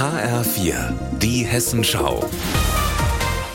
HR4, die Hessenschau.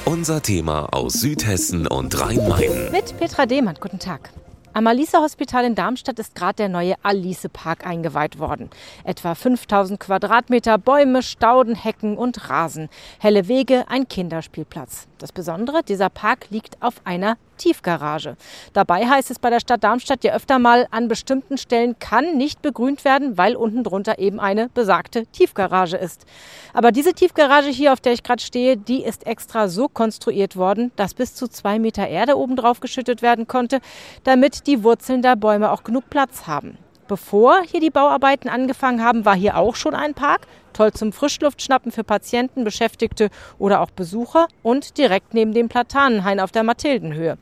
Unser Thema aus Südhessen und Rhein-Main. Mit Petra Dehmann, guten Tag. Am Alice Hospital in Darmstadt ist gerade der neue Alice Park eingeweiht worden. Etwa 5000 Quadratmeter Bäume, Stauden, Hecken und Rasen. Helle Wege, ein Kinderspielplatz. Das Besondere, dieser Park liegt auf einer Tiefgarage. Dabei heißt es bei der Stadt Darmstadt ja öfter mal, an bestimmten Stellen kann nicht begrünt werden, weil unten drunter eben eine besagte Tiefgarage ist. Aber diese Tiefgarage hier, auf der ich gerade stehe, die ist extra so konstruiert worden, dass bis zu zwei Meter Erde oben drauf geschüttet werden konnte, damit die Wurzeln der Bäume auch genug Platz haben. Bevor hier die Bauarbeiten angefangen haben, war hier auch schon ein Park toll zum Frischluftschnappen für Patienten, Beschäftigte oder auch Besucher und direkt neben dem Platanenhain auf der Mathildenhöhe.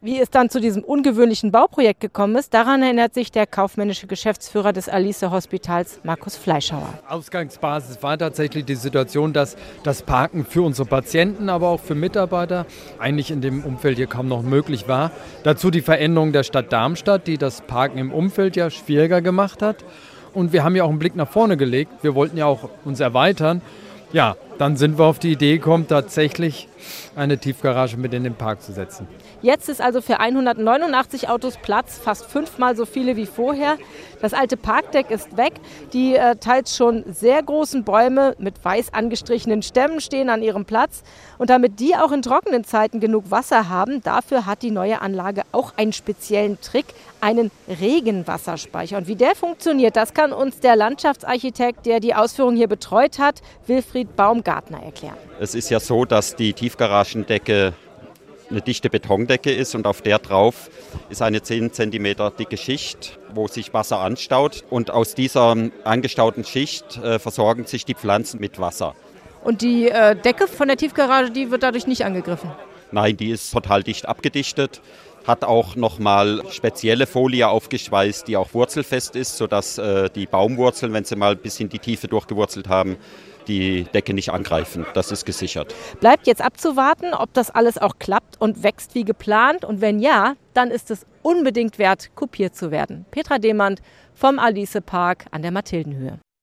Wie es dann zu diesem ungewöhnlichen Bauprojekt gekommen ist, daran erinnert sich der kaufmännische Geschäftsführer des Alice Hospitals, Markus Fleischhauer. Ausgangsbasis war tatsächlich die Situation, dass das Parken für unsere Patienten, aber auch für Mitarbeiter eigentlich in dem Umfeld hier kaum noch möglich war. Dazu die Veränderung der Stadt Darmstadt, die das Parken im Umfeld ja schwieriger gemacht hat. Und wir haben ja auch einen Blick nach vorne gelegt. Wir wollten ja auch uns erweitern. Ja, dann sind wir auf die Idee gekommen, tatsächlich eine Tiefgarage mit in den Park zu setzen. Jetzt ist also für 189 Autos Platz, fast fünfmal so viele wie vorher. Das alte Parkdeck ist weg. Die äh, teils schon sehr großen Bäume mit weiß angestrichenen Stämmen stehen an ihrem Platz. Und damit die auch in trockenen Zeiten genug Wasser haben, dafür hat die neue Anlage auch einen speziellen Trick, einen Regenwasserspeicher. Und wie der funktioniert, das kann uns der Landschaftsarchitekt, der die Ausführung hier betreut hat, Wilfried Baumgartner erklären. Es ist ja so, dass die Tiefgaragendecke eine dichte Betondecke ist und auf der drauf ist eine 10 cm dicke Schicht, wo sich Wasser anstaut. Und aus dieser angestauten Schicht äh, versorgen sich die Pflanzen mit Wasser. Und die äh, Decke von der Tiefgarage, die wird dadurch nicht angegriffen? Nein, die ist total dicht abgedichtet hat auch nochmal spezielle Folie aufgeschweißt, die auch wurzelfest ist, sodass äh, die Baumwurzeln, wenn sie mal bis in die Tiefe durchgewurzelt haben, die Decke nicht angreifen. Das ist gesichert. Bleibt jetzt abzuwarten, ob das alles auch klappt und wächst wie geplant. Und wenn ja, dann ist es unbedingt wert, kopiert zu werden. Petra Demand vom Alice Park an der Mathildenhöhe.